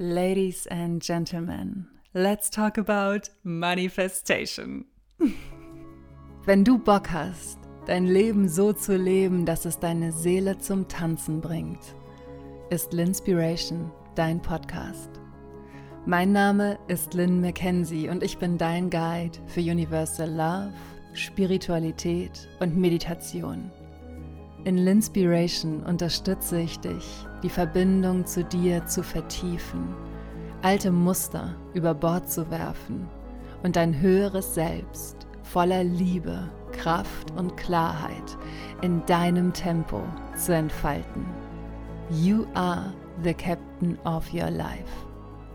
Ladies and Gentlemen, let's talk about Manifestation. Wenn du Bock hast, dein Leben so zu leben, dass es deine Seele zum Tanzen bringt, ist Linspiration dein Podcast. Mein Name ist Lynn McKenzie und ich bin dein Guide für Universal Love, Spiritualität und Meditation. In Linspiration unterstütze ich dich, die Verbindung zu dir zu vertiefen, alte Muster über Bord zu werfen und dein höheres Selbst voller Liebe, Kraft und Klarheit in deinem Tempo zu entfalten. You are the captain of your life.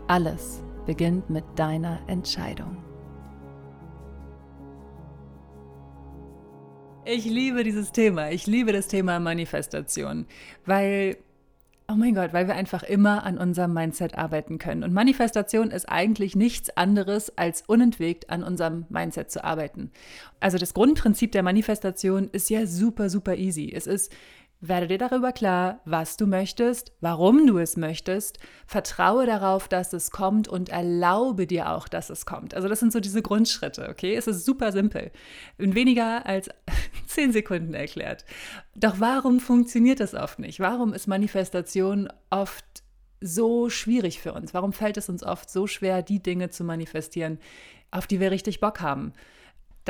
Alles beginnt mit deiner Entscheidung. Ich liebe dieses Thema. Ich liebe das Thema Manifestation, weil, oh mein Gott, weil wir einfach immer an unserem Mindset arbeiten können. Und Manifestation ist eigentlich nichts anderes, als unentwegt an unserem Mindset zu arbeiten. Also das Grundprinzip der Manifestation ist ja super, super easy. Es ist werde dir darüber klar, was du möchtest, warum du es möchtest, vertraue darauf, dass es kommt und erlaube dir auch, dass es kommt. Also das sind so diese Grundschritte, okay? Es ist super simpel. In weniger als zehn Sekunden erklärt. Doch warum funktioniert das oft nicht? Warum ist Manifestation oft so schwierig für uns? Warum fällt es uns oft so schwer, die Dinge zu manifestieren, auf die wir richtig Bock haben?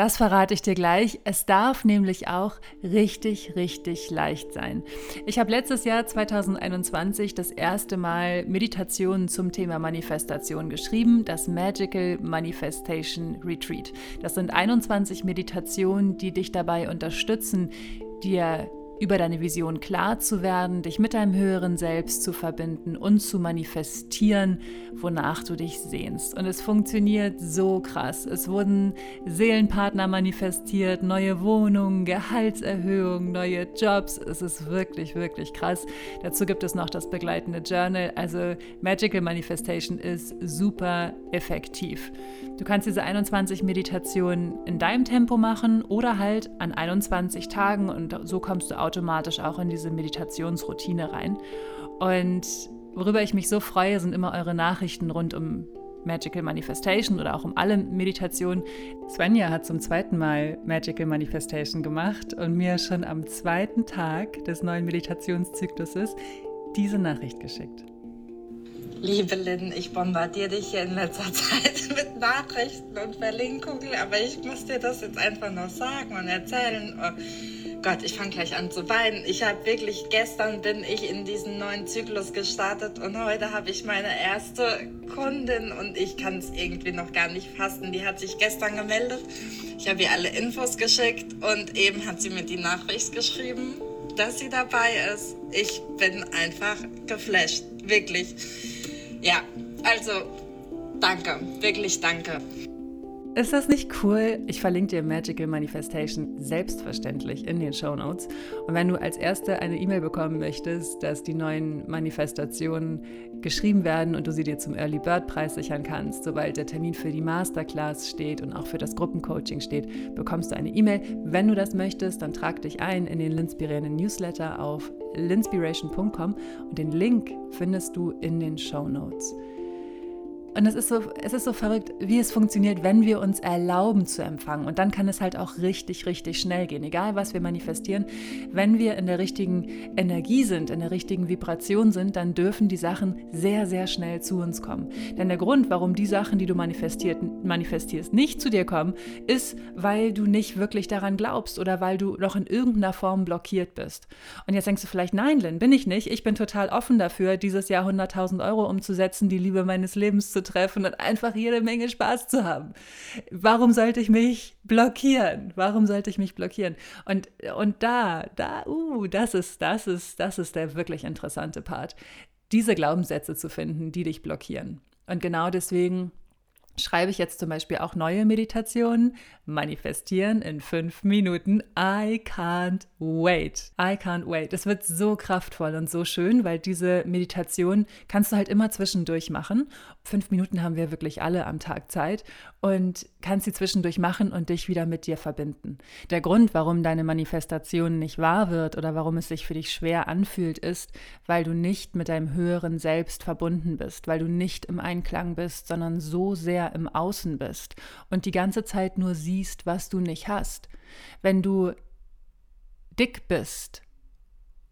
Das verrate ich dir gleich. Es darf nämlich auch richtig, richtig leicht sein. Ich habe letztes Jahr 2021 das erste Mal Meditationen zum Thema Manifestation geschrieben, das Magical Manifestation Retreat. Das sind 21 Meditationen, die dich dabei unterstützen, dir über deine Vision klar zu werden, dich mit deinem höheren Selbst zu verbinden und zu manifestieren, wonach du dich sehnst. Und es funktioniert so krass. Es wurden Seelenpartner manifestiert, neue Wohnungen, Gehaltserhöhungen, neue Jobs. Es ist wirklich, wirklich krass. Dazu gibt es noch das begleitende Journal. Also Magical Manifestation ist super effektiv. Du kannst diese 21 Meditationen in deinem Tempo machen oder halt an 21 Tagen und so kommst du auch automatisch auch in diese Meditationsroutine rein. Und worüber ich mich so freue, sind immer eure Nachrichten rund um Magical Manifestation oder auch um alle Meditationen. Svenja hat zum zweiten Mal Magical Manifestation gemacht und mir schon am zweiten Tag des neuen Meditationszykluses diese Nachricht geschickt. Liebe Lynn, ich bombardiere dich hier in letzter Zeit mit Nachrichten und Verlinkungen, aber ich muss dir das jetzt einfach noch sagen und erzählen. Gott, ich fange gleich an zu weinen. Ich habe wirklich, gestern bin ich in diesen neuen Zyklus gestartet und heute habe ich meine erste Kundin und ich kann es irgendwie noch gar nicht fassen. Die hat sich gestern gemeldet. Ich habe ihr alle Infos geschickt und eben hat sie mir die Nachricht geschrieben, dass sie dabei ist. Ich bin einfach geflasht, wirklich. Ja, also danke, wirklich danke. Ist das nicht cool? Ich verlinke dir Magical Manifestation selbstverständlich in den Show Notes. Und wenn du als Erste eine E-Mail bekommen möchtest, dass die neuen Manifestationen geschrieben werden und du sie dir zum Early Bird Preis sichern kannst, sobald der Termin für die Masterclass steht und auch für das Gruppencoaching steht, bekommst du eine E-Mail. Wenn du das möchtest, dann trag dich ein in den Linspirierenden Newsletter auf linspiration.com und den Link findest du in den Show Notes. Und es ist, so, es ist so verrückt, wie es funktioniert, wenn wir uns erlauben zu empfangen. Und dann kann es halt auch richtig, richtig schnell gehen. Egal, was wir manifestieren, wenn wir in der richtigen Energie sind, in der richtigen Vibration sind, dann dürfen die Sachen sehr, sehr schnell zu uns kommen. Denn der Grund, warum die Sachen, die du manifestierst, nicht zu dir kommen, ist, weil du nicht wirklich daran glaubst oder weil du noch in irgendeiner Form blockiert bist. Und jetzt denkst du vielleicht, nein, Lynn, bin ich nicht. Ich bin total offen dafür, dieses Jahr 100.000 Euro umzusetzen, die Liebe meines Lebens zu zu treffen und einfach jede Menge Spaß zu haben. Warum sollte ich mich blockieren? Warum sollte ich mich blockieren? Und, und da, da, uh, das ist, das ist, das ist der wirklich interessante Part. Diese Glaubenssätze zu finden, die dich blockieren. Und genau deswegen schreibe ich jetzt zum Beispiel auch neue Meditationen. Manifestieren in fünf Minuten. I can't wait. I can't wait. Es wird so kraftvoll und so schön, weil diese Meditation kannst du halt immer zwischendurch machen. Fünf Minuten haben wir wirklich alle am Tag Zeit und kannst sie zwischendurch machen und dich wieder mit dir verbinden. Der Grund, warum deine Manifestation nicht wahr wird oder warum es sich für dich schwer anfühlt, ist, weil du nicht mit deinem höheren Selbst verbunden bist, weil du nicht im Einklang bist, sondern so sehr im Außen bist und die ganze Zeit nur siehst, was du nicht hast. Wenn du dick bist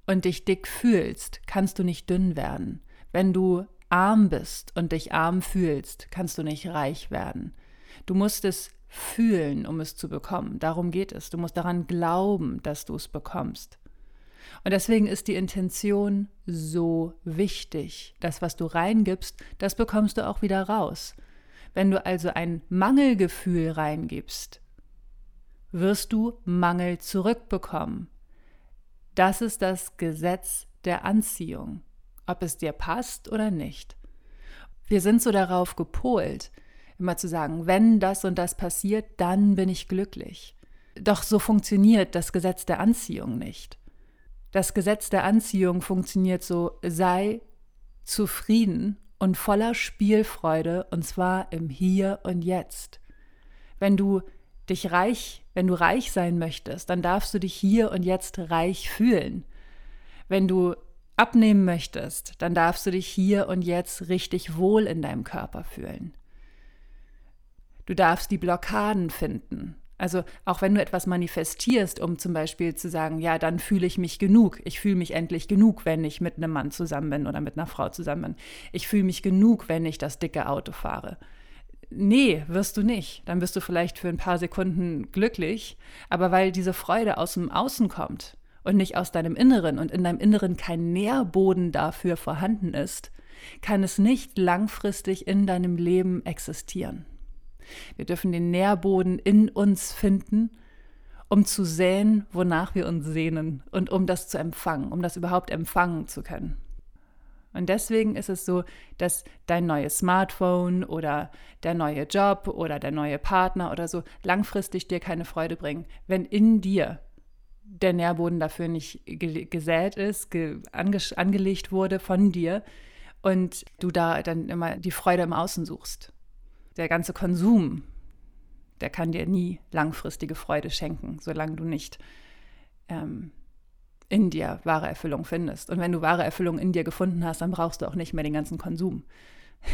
und dich dick fühlst, kannst du nicht dünn werden. Wenn du arm bist und dich arm fühlst, kannst du nicht reich werden. Du musst es fühlen, um es zu bekommen. Darum geht es. Du musst daran glauben, dass du es bekommst. Und deswegen ist die Intention so wichtig. Das, was du reingibst, das bekommst du auch wieder raus. Wenn du also ein Mangelgefühl reingibst, wirst du Mangel zurückbekommen. Das ist das Gesetz der Anziehung, ob es dir passt oder nicht. Wir sind so darauf gepolt, immer zu sagen, wenn das und das passiert, dann bin ich glücklich. Doch so funktioniert das Gesetz der Anziehung nicht. Das Gesetz der Anziehung funktioniert so, sei zufrieden und voller Spielfreude und zwar im Hier und Jetzt. Wenn du dich reich, wenn du reich sein möchtest, dann darfst du dich hier und jetzt reich fühlen. Wenn du abnehmen möchtest, dann darfst du dich hier und jetzt richtig wohl in deinem Körper fühlen. Du darfst die Blockaden finden. Also auch wenn du etwas manifestierst, um zum Beispiel zu sagen, ja, dann fühle ich mich genug. Ich fühle mich endlich genug, wenn ich mit einem Mann zusammen bin oder mit einer Frau zusammen bin. Ich fühle mich genug, wenn ich das dicke Auto fahre. Nee, wirst du nicht. Dann bist du vielleicht für ein paar Sekunden glücklich, aber weil diese Freude aus dem Außen kommt und nicht aus deinem Inneren und in deinem Inneren kein Nährboden dafür vorhanden ist, kann es nicht langfristig in deinem Leben existieren. Wir dürfen den Nährboden in uns finden, um zu säen, wonach wir uns sehnen und um das zu empfangen, um das überhaupt empfangen zu können. Und deswegen ist es so, dass dein neues Smartphone oder der neue Job oder der neue Partner oder so langfristig dir keine Freude bringen, wenn in dir der Nährboden dafür nicht gesät ist, ge ange angelegt wurde von dir und du da dann immer die Freude im Außen suchst der ganze Konsum, der kann dir nie langfristige Freude schenken, solange du nicht ähm, in dir wahre Erfüllung findest. Und wenn du wahre Erfüllung in dir gefunden hast, dann brauchst du auch nicht mehr den ganzen Konsum.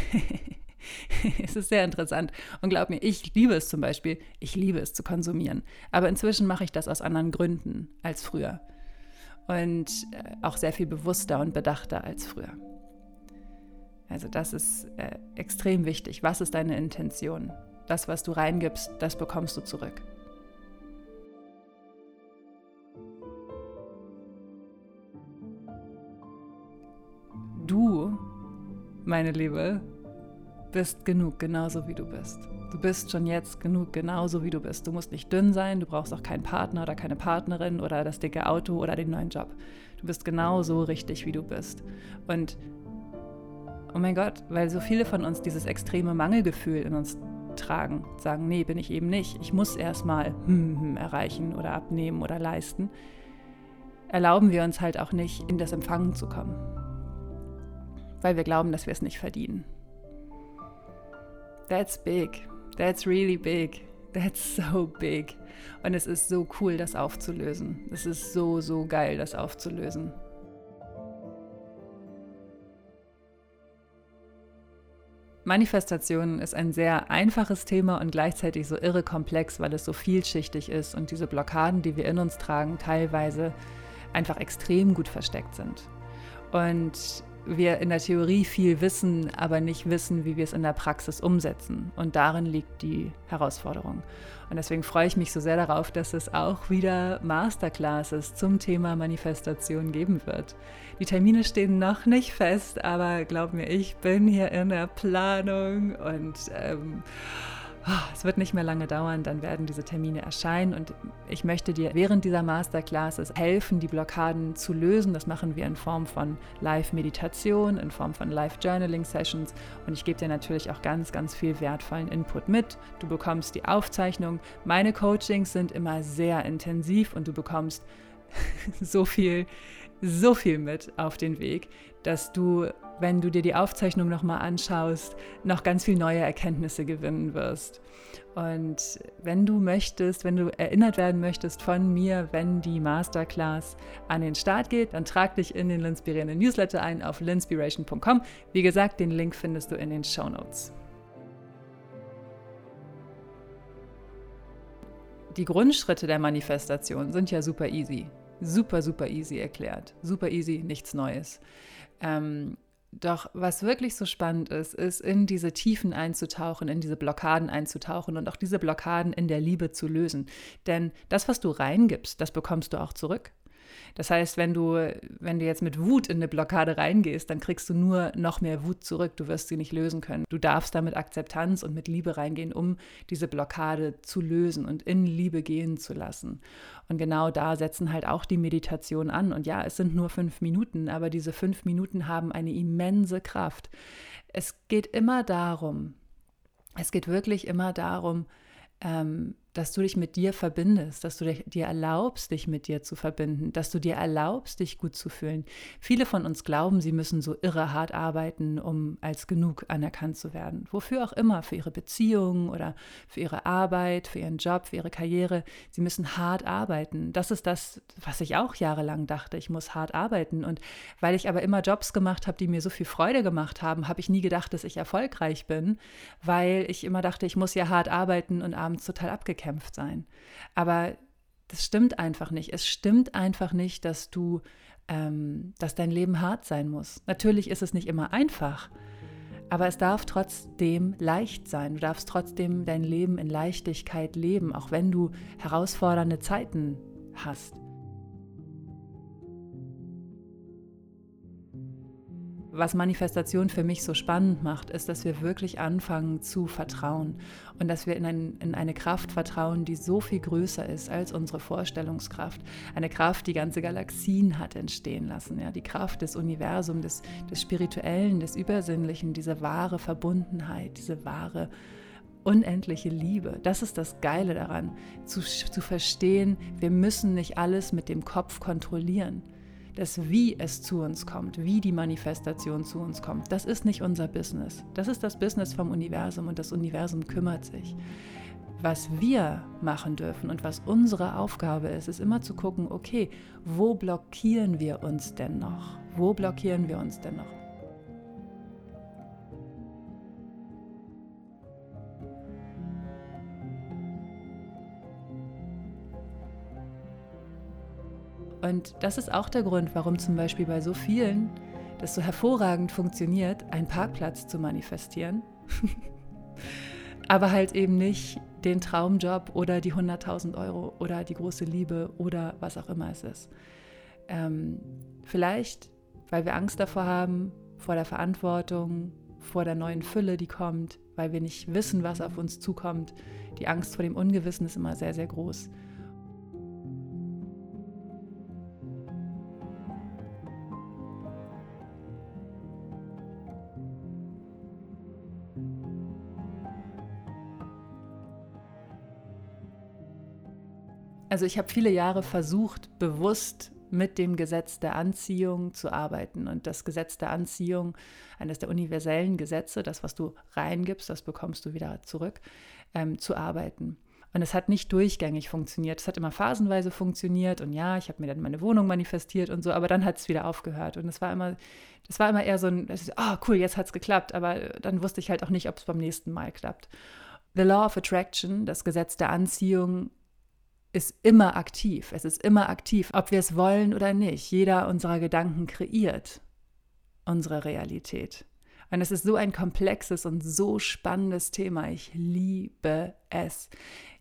es ist sehr interessant. Und glaub mir, ich liebe es zum Beispiel, ich liebe es zu konsumieren. Aber inzwischen mache ich das aus anderen Gründen als früher. Und äh, auch sehr viel bewusster und bedachter als früher. Also das ist äh, extrem wichtig. Was ist deine Intention? Das, was du reingibst, das bekommst du zurück. Du, meine Liebe, bist genug, genauso wie du bist. Du bist schon jetzt genug, genauso wie du bist. Du musst nicht dünn sein, du brauchst auch keinen Partner oder keine Partnerin oder das dicke Auto oder den neuen Job. Du bist genauso richtig, wie du bist. Und oh mein Gott, weil so viele von uns dieses extreme Mangelgefühl in uns tragen, sagen, nee, bin ich eben nicht. Ich muss erstmal hm, hm, erreichen oder abnehmen oder leisten. Erlauben wir uns halt auch nicht, in das Empfangen zu kommen, weil wir glauben, dass wir es nicht verdienen. That's big. That's really big. That's so big. Und es ist so cool, das aufzulösen. Es ist so, so geil, das aufzulösen. Manifestation ist ein sehr einfaches Thema und gleichzeitig so irre komplex, weil es so vielschichtig ist und diese Blockaden, die wir in uns tragen, teilweise einfach extrem gut versteckt sind. Und wir in der Theorie viel wissen, aber nicht wissen, wie wir es in der Praxis umsetzen. Und darin liegt die Herausforderung. Und deswegen freue ich mich so sehr darauf, dass es auch wieder Masterclasses zum Thema Manifestation geben wird. Die Termine stehen noch nicht fest, aber glaub mir, ich bin hier in der Planung und ähm, es wird nicht mehr lange dauern, dann werden diese Termine erscheinen und ich möchte dir während dieser Masterclasses helfen, die Blockaden zu lösen. Das machen wir in Form von Live-Meditation, in Form von Live-Journaling-Sessions und ich gebe dir natürlich auch ganz, ganz viel wertvollen Input mit. Du bekommst die Aufzeichnung. Meine Coachings sind immer sehr intensiv und du bekommst so viel, so viel mit auf den Weg, dass du wenn du dir die Aufzeichnung nochmal anschaust, noch ganz viel neue Erkenntnisse gewinnen wirst. Und wenn du möchtest, wenn du erinnert werden möchtest von mir, wenn die Masterclass an den Start geht, dann trag dich in den Linspirierenden Newsletter ein auf linspiration.com. Wie gesagt, den Link findest du in den Show Notes. Die Grundschritte der Manifestation sind ja super easy. Super, super easy erklärt. Super easy, nichts Neues. Ähm, doch was wirklich so spannend ist, ist in diese Tiefen einzutauchen, in diese Blockaden einzutauchen und auch diese Blockaden in der Liebe zu lösen. Denn das, was du reingibst, das bekommst du auch zurück. Das heißt, wenn du, wenn du jetzt mit Wut in eine Blockade reingehst, dann kriegst du nur noch mehr Wut zurück. Du wirst sie nicht lösen können. Du darfst da mit Akzeptanz und mit Liebe reingehen, um diese Blockade zu lösen und in Liebe gehen zu lassen. Und genau da setzen halt auch die Meditationen an. Und ja, es sind nur fünf Minuten, aber diese fünf Minuten haben eine immense Kraft. Es geht immer darum, es geht wirklich immer darum, ähm, dass du dich mit dir verbindest, dass du dir erlaubst, dich mit dir zu verbinden, dass du dir erlaubst, dich gut zu fühlen. Viele von uns glauben, sie müssen so irre hart arbeiten, um als genug anerkannt zu werden. Wofür auch immer, für ihre Beziehungen oder für ihre Arbeit, für ihren Job, für ihre Karriere. Sie müssen hart arbeiten. Das ist das, was ich auch jahrelang dachte. Ich muss hart arbeiten. Und weil ich aber immer Jobs gemacht habe, die mir so viel Freude gemacht haben, habe ich nie gedacht, dass ich erfolgreich bin, weil ich immer dachte, ich muss ja hart arbeiten und abends total abgekehrt gekämpft sein. Aber das stimmt einfach nicht. Es stimmt einfach nicht, dass du, ähm, dass dein Leben hart sein muss. Natürlich ist es nicht immer einfach, aber es darf trotzdem leicht sein. Du darfst trotzdem dein Leben in Leichtigkeit leben, auch wenn du herausfordernde Zeiten hast. Was Manifestation für mich so spannend macht, ist, dass wir wirklich anfangen zu vertrauen und dass wir in, ein, in, eine Kraft vertrauen, die so viel größer ist als unsere Vorstellungskraft. Eine Kraft, die ganze Galaxien hat entstehen lassen. Ja? Die Kraft des Universums, des, des Spirituellen, des Übersinnlichen, diese wahre Verbundenheit, diese wahre unendliche Liebe. Das ist das Geile daran, zu, zu verstehen, wir müssen nicht alles mit dem Kopf kontrollieren das Wie es zu uns kommt, wie die Manifestation zu uns kommt, das ist nicht unser Business. Das ist das Business vom Universum und das Universum kümmert sich. Was wir machen dürfen und was unsere Aufgabe ist, ist immer zu gucken, okay, wo blockieren wir uns denn noch? Wo blockieren wir uns denn noch? Und das ist auch der Grund, warum zum Beispiel bei so vielen das so hervorragend funktioniert, einen Parkplatz zu manifestieren. Aber halt eben nicht den Traumjob oder die 100.000 Euro oder die große Liebe oder was auch immer es ist. Ähm, vielleicht, weil wir Angst davor haben, vor der Verantwortung, vor der neuen Fülle, die kommt, weil wir nicht wissen, was auf uns zukommt. Die Angst vor dem Ungewissen ist immer sehr, sehr groß. Also ich habe viele Jahre versucht, bewusst mit dem Gesetz der Anziehung zu arbeiten. Und das Gesetz der Anziehung, eines der universellen Gesetze, das, was du reingibst, das bekommst du wieder zurück, ähm, zu arbeiten. Und es hat nicht durchgängig funktioniert. Es hat immer phasenweise funktioniert und ja, ich habe mir dann meine Wohnung manifestiert und so, aber dann hat es wieder aufgehört. Und es war immer, das war immer eher so ein, oh cool, jetzt hat es geklappt, aber dann wusste ich halt auch nicht, ob es beim nächsten Mal klappt. The Law of Attraction, das Gesetz der Anziehung, ist immer aktiv. Es ist immer aktiv, ob wir es wollen oder nicht. Jeder unserer Gedanken kreiert unsere Realität. Und es ist so ein komplexes und so spannendes Thema. Ich liebe es.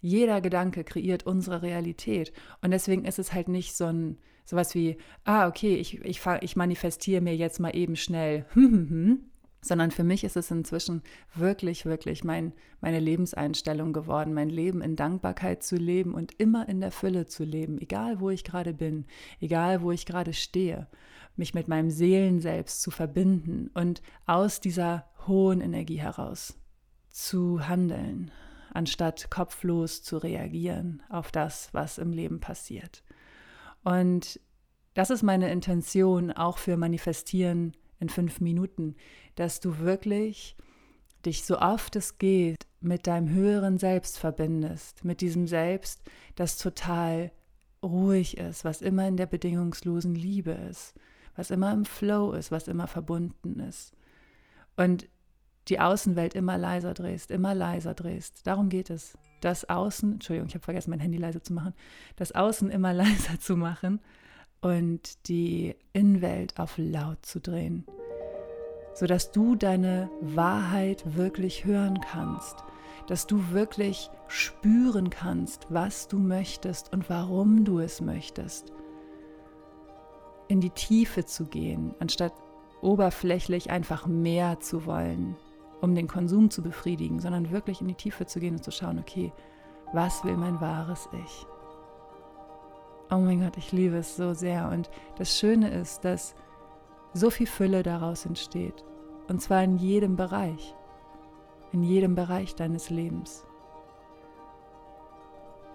Jeder Gedanke kreiert unsere Realität. Und deswegen ist es halt nicht so ein sowas wie, ah, okay, ich, ich, ich manifestiere mir jetzt mal eben schnell, hm, hm, hm, sondern für mich ist es inzwischen wirklich, wirklich mein, meine Lebenseinstellung geworden, mein Leben in Dankbarkeit zu leben und immer in der Fülle zu leben, egal wo ich gerade bin, egal wo ich gerade stehe, mich mit meinem Seelenselbst zu verbinden und aus dieser hohen Energie heraus zu handeln, anstatt kopflos zu reagieren auf das, was im Leben passiert. Und das ist meine Intention auch für Manifestieren in fünf Minuten, dass du wirklich dich so oft es geht mit deinem höheren Selbst verbindest, mit diesem Selbst, das total ruhig ist, was immer in der bedingungslosen Liebe ist, was immer im Flow ist, was immer verbunden ist. Und die Außenwelt immer leiser drehst, immer leiser drehst. Darum geht es. Das Außen, Entschuldigung, ich habe vergessen, mein Handy leiser zu machen, das Außen immer leiser zu machen und die Innenwelt auf laut zu drehen, sodass du deine Wahrheit wirklich hören kannst, dass du wirklich spüren kannst, was du möchtest und warum du es möchtest. In die Tiefe zu gehen, anstatt oberflächlich einfach mehr zu wollen, um den Konsum zu befriedigen, sondern wirklich in die Tiefe zu gehen und zu schauen, okay, was will mein wahres Ich? Oh mein Gott, ich liebe es so sehr. Und das Schöne ist, dass so viel Fülle daraus entsteht. Und zwar in jedem Bereich. In jedem Bereich deines Lebens.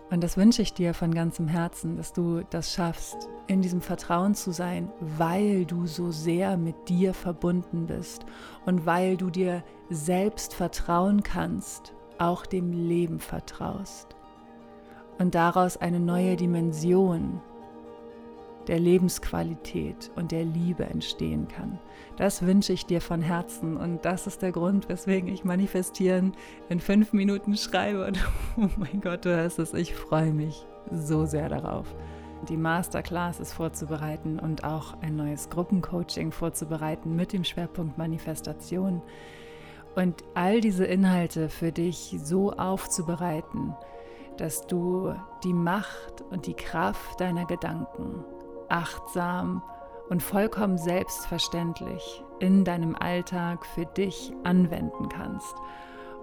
Und das wünsche ich dir von ganzem Herzen, dass du das schaffst, in diesem Vertrauen zu sein, weil du so sehr mit dir verbunden bist und weil du dir selbst vertrauen kannst, auch dem Leben vertraust und daraus eine neue Dimension der Lebensqualität und der Liebe entstehen kann. Das wünsche ich dir von Herzen und das ist der Grund, weswegen ich manifestieren in fünf Minuten schreibe. Und oh mein Gott, du hörst es, ich freue mich so sehr darauf. Die Masterclasses vorzubereiten und auch ein neues Gruppencoaching vorzubereiten mit dem Schwerpunkt Manifestation. Und all diese Inhalte für dich so aufzubereiten, dass du die Macht und die Kraft deiner Gedanken achtsam und vollkommen selbstverständlich in deinem Alltag für dich anwenden kannst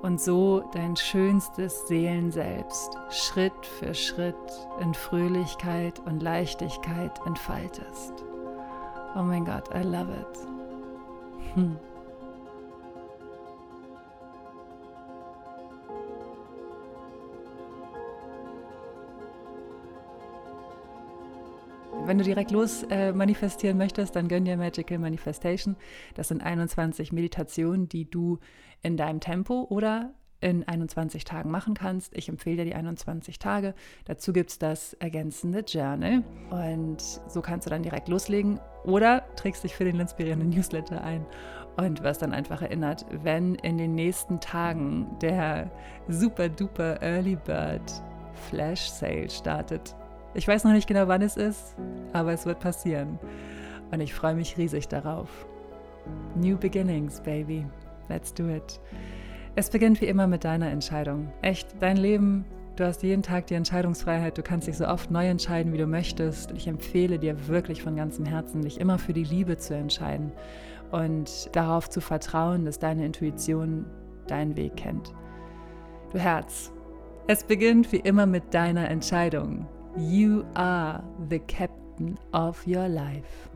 und so dein schönstes Seelenselbst Schritt für Schritt in Fröhlichkeit und Leichtigkeit entfaltest. Oh mein Gott, I love it. Hm. Wenn du direkt los äh, manifestieren möchtest, dann gönn dir Magical Manifestation. Das sind 21 Meditationen, die du in deinem Tempo oder in 21 Tagen machen kannst. Ich empfehle dir die 21 Tage. Dazu gibt es das ergänzende Journal. Und so kannst du dann direkt loslegen oder trägst dich für den inspirierenden Newsletter ein und wirst dann einfach erinnert, wenn in den nächsten Tagen der super duper Early Bird Flash Sale startet. Ich weiß noch nicht genau, wann es ist, aber es wird passieren. Und ich freue mich riesig darauf. New Beginnings, Baby. Let's do it. Es beginnt wie immer mit deiner Entscheidung. Echt, dein Leben, du hast jeden Tag die Entscheidungsfreiheit, du kannst dich so oft neu entscheiden, wie du möchtest. Ich empfehle dir wirklich von ganzem Herzen, dich immer für die Liebe zu entscheiden und darauf zu vertrauen, dass deine Intuition deinen Weg kennt. Du Herz, es beginnt wie immer mit deiner Entscheidung. You are the captain of your life.